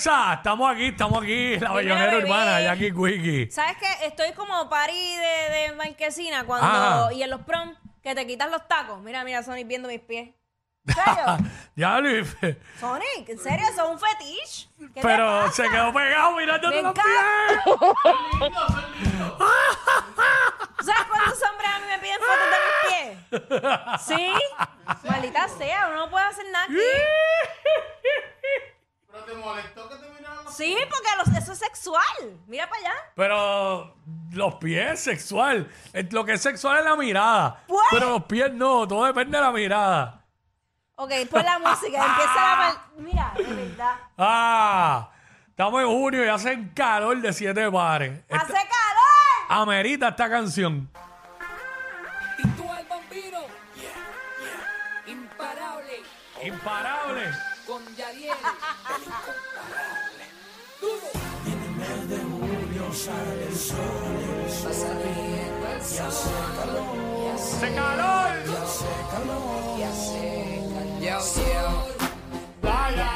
Alexa, estamos aquí, estamos aquí, la bellonera bebé. urbana, Jackie Quickie. ¿Sabes qué? Estoy como pari de, de marquesina cuando. Ajá. Y en los prom, que te quitas los tacos. Mira, mira, Sonic viendo mis pies. ¿En serio? ya, Luis. Sonic, ¿en serio? ¿Eso es un fetiche? ¿Qué te Pero pasa? se quedó pegado mirándote Me los encanta. pies. ¿Tú ¿Sabes cuántos hombres a mí me piden fotos de mis pies? ¿Sí? Maldita sea, uno no puede hacer nada aquí. ¿Pero te molestó que te miraran los Sí, porque los- eso es sexual. Mira para allá. Pero los pies sexual. Eh, Lo que es sexual es la mirada. Pues. Pero los pies no, todo depende de la mirada. Ok, pon la música, empieza la mal... Mira, de verdad. Ah, estamos en junio y hacen calor de siete pares. Esta- ¡Hace calor! amerita esta canción. Y tú al bambino. Imparable. Imparable. Pasa riendo el sol. ¡Hace calor! Y hace calor. Yo, yo. Vaya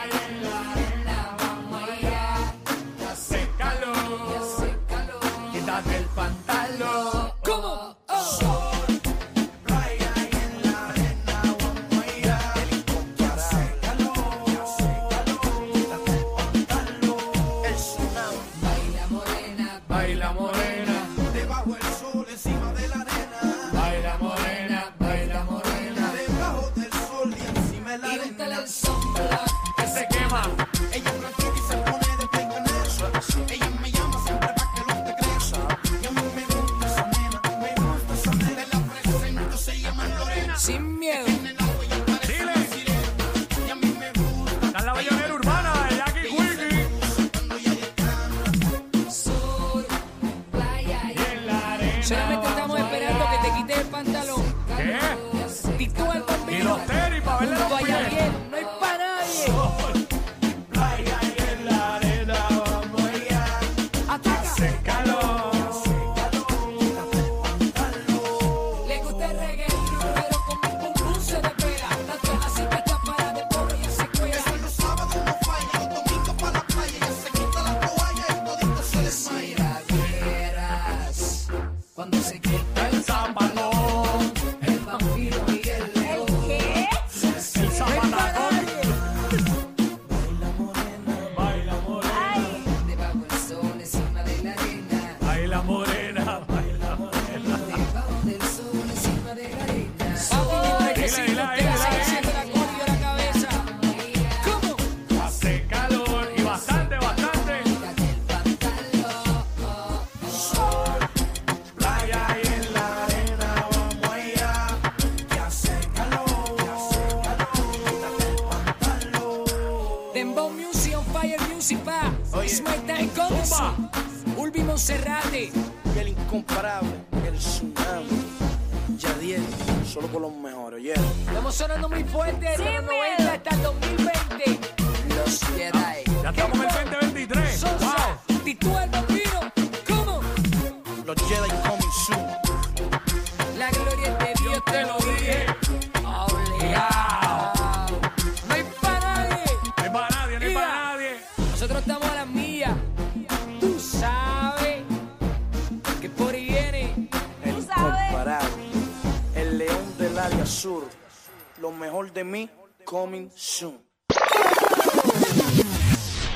pantalón. ¿Qué? Monserrate. y el incomparable, el tsunami. Yadiel, solo por los mejores, yeah. Estamos sonando muy fuerte desde los miedo. 90 hasta el 2020. Los Jedi. Ya estamos en el 2023. Sosa. Wow. Mejor de mí, coming soon.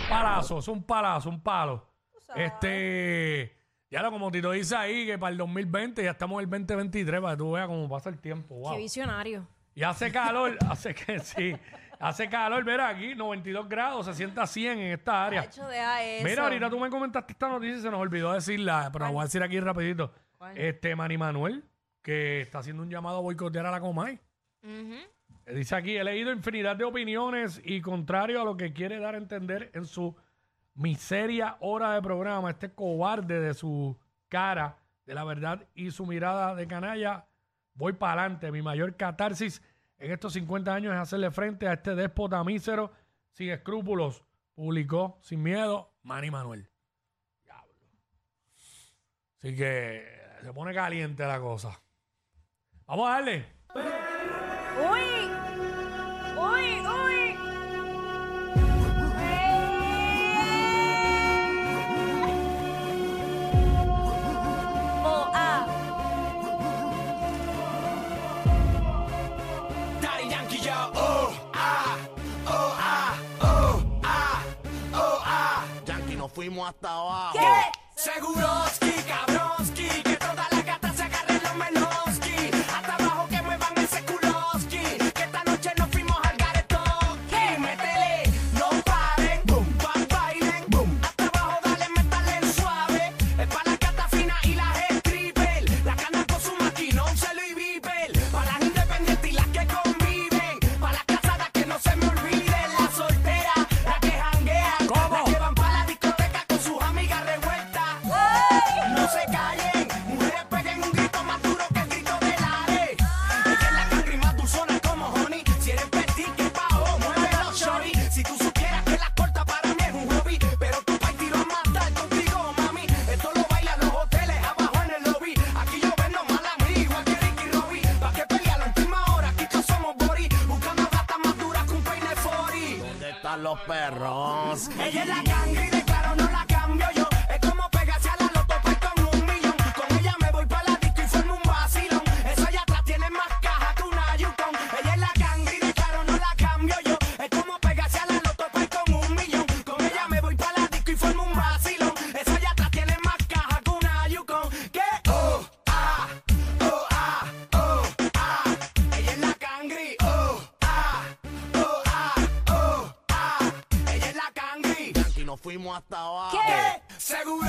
Palazo, es un palazo, un palo. Este, ya lo como Tito dice ahí, que para el 2020 ya estamos en el 2023, para que tú veas cómo pasa el tiempo. Wow. qué visionario. Y hace calor, hace que sí, hace calor, mira aquí, 92 grados, se sienta 100 en esta área. Hecho, deja eso. Mira, ahorita tú me comentaste esta noticia y se nos olvidó decirla, pero la voy a decir aquí rapidito. ¿Cuál? Este, Manny Manuel, que está haciendo un llamado a boicotear a la Comay. Eh, Dice aquí, he leído infinidad de opiniones y contrario a lo que quiere dar a entender en su miseria hora de programa, este cobarde de su cara, de la verdad y su mirada de canalla, voy para adelante. Mi mayor catarsis en estos 50 años es hacerle frente a este déspota mísero sin escrúpulos, publicó sin miedo Manny Manuel. Diablo. Así que se pone caliente la cosa. Vamos a darle. ¡Uy! 왔다. ¡Qué seguro!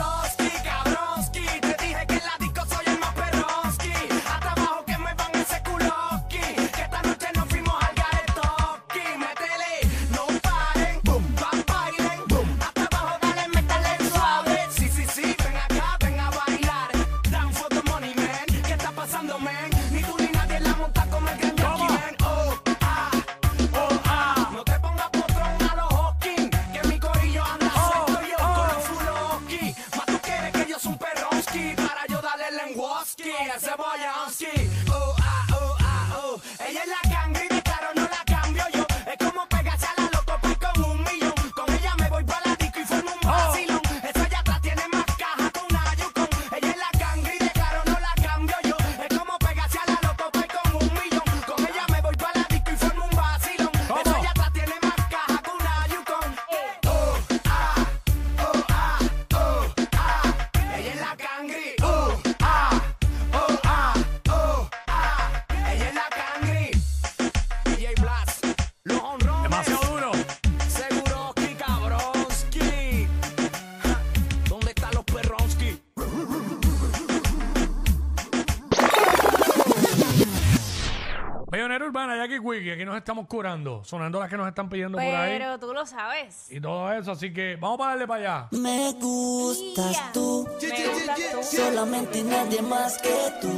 aquí nos estamos curando, sonando las que nos están pidiendo por ahí. Pero tú lo sabes. Y todo eso, así que vamos para darle para allá. Me gustas tú, Me gustas tú. solamente nadie más que tú.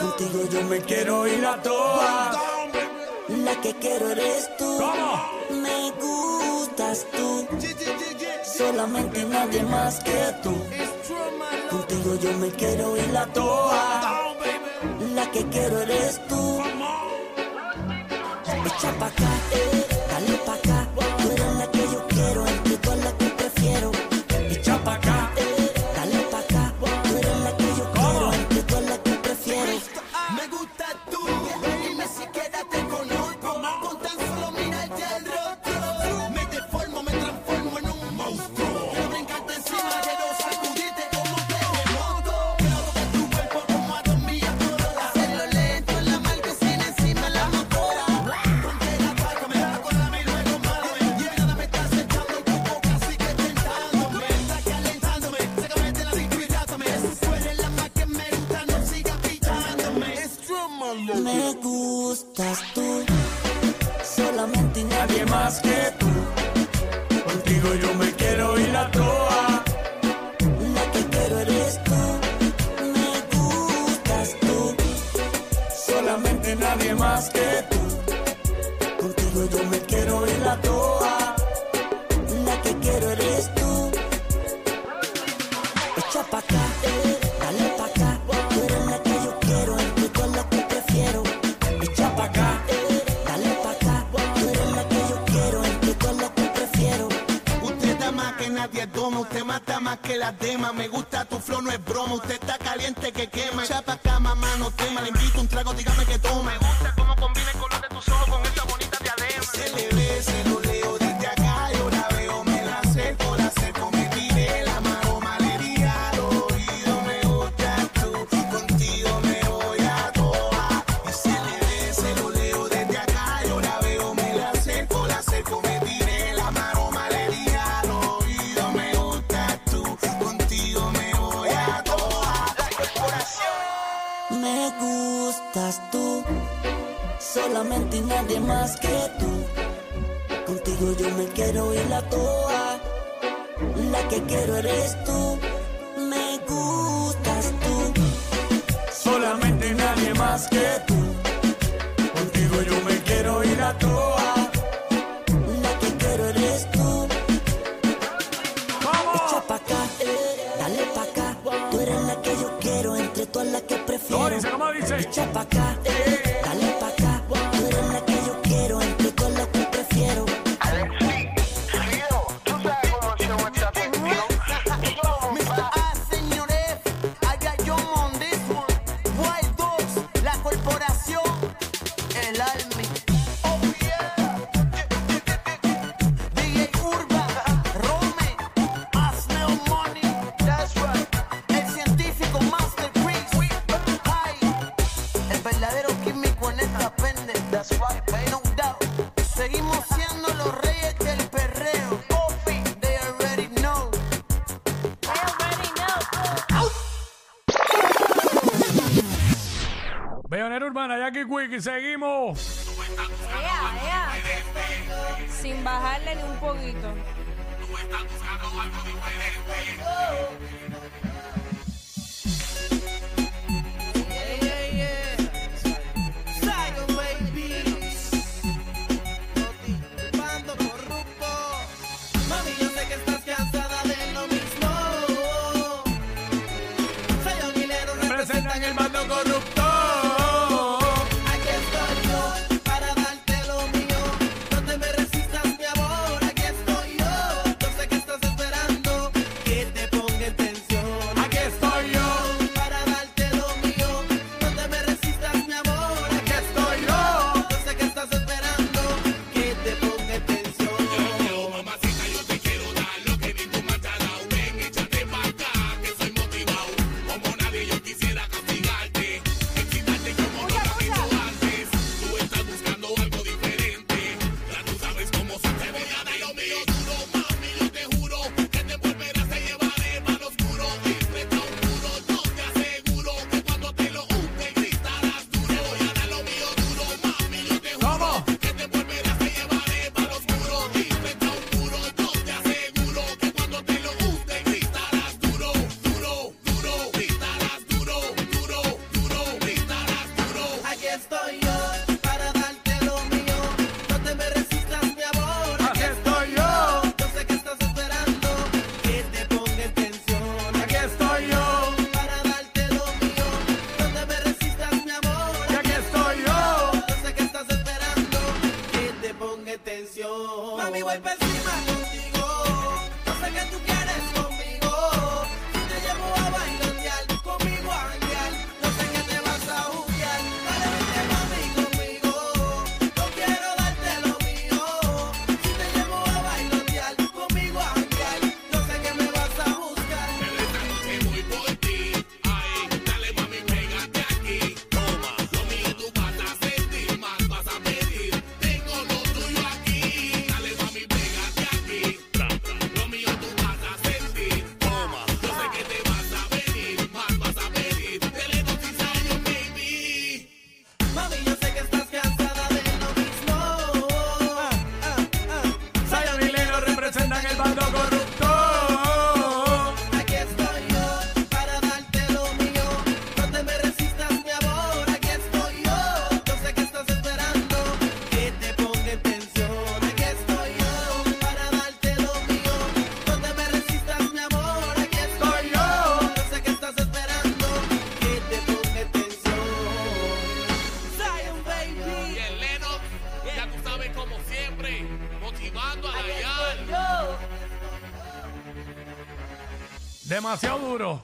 Contigo yo me quiero ir a todas. La que quiero eres tú. ¿Cómo? Me gustas tú, solamente nadie más que tú. Contigo yo me quiero ir a todas. La que quiero eres tú. Echa acá. Usted mata más que la demás. Me gusta tu flow, no es broma. Usted está caliente que quema. Chapa cama, mano, tema. Le invito un trago, dígame que tome me gustas tú, solamente nadie más que tú. Contigo yo me quiero ir la toa, la que quiero eres tú. Me gustas tú, solamente nadie más que tú. ¿Cómo dice? Echa pa' acá. Eh. aquí seguimos. Sin bajarle ni un poquito. Demasiado duro.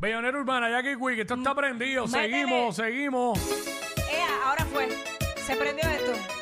Bellonera Urbana, Jackie Quick, esto está prendido. Seguimos, seguimos. Ea, ahora fue. Se prendió esto.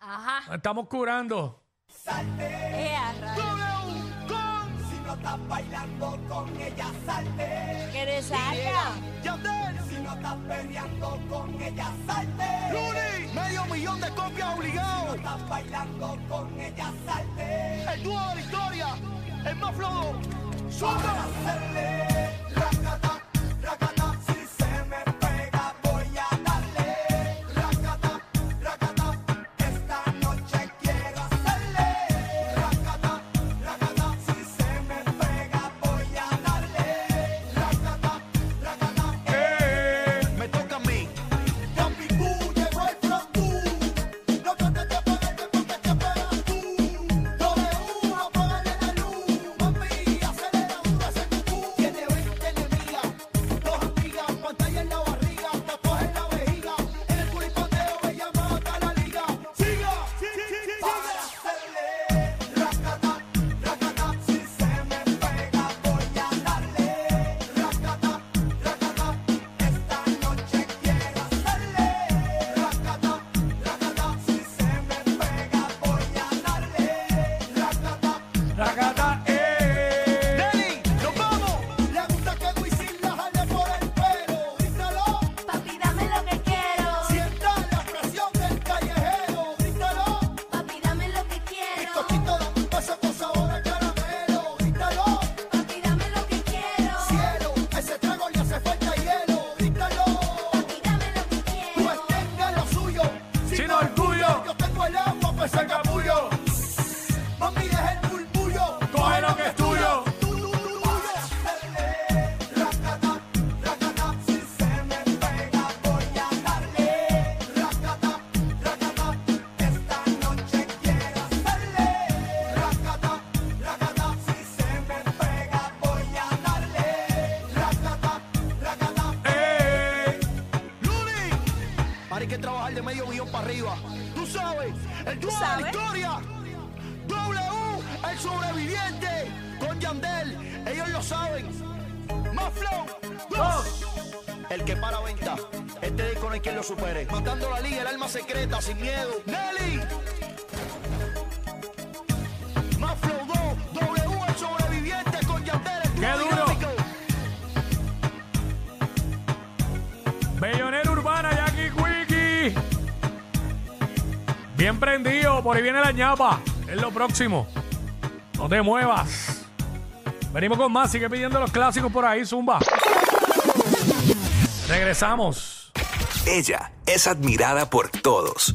Ajá. Estamos curando. Salte. Si no estás bailando con ella, salte. Que te salga. Si no estás peleando con ella, salte. Luni, medio millón de copias obligado. Si no estás bailando con ella, salte. El dúo de la historia, el más flojo. ¡Súbala! Miedo. Nelly. Más flow 2. W, el sobreviviente. Con Yandel, el ¡Qué duro! Bellonera Urbana, Jackie Quickie. Bien prendido, por ahí viene la ñapa. Es lo próximo. No te muevas. Venimos con más, sigue pidiendo los clásicos por ahí, Zumba. Regresamos. Ella es admirada por todos.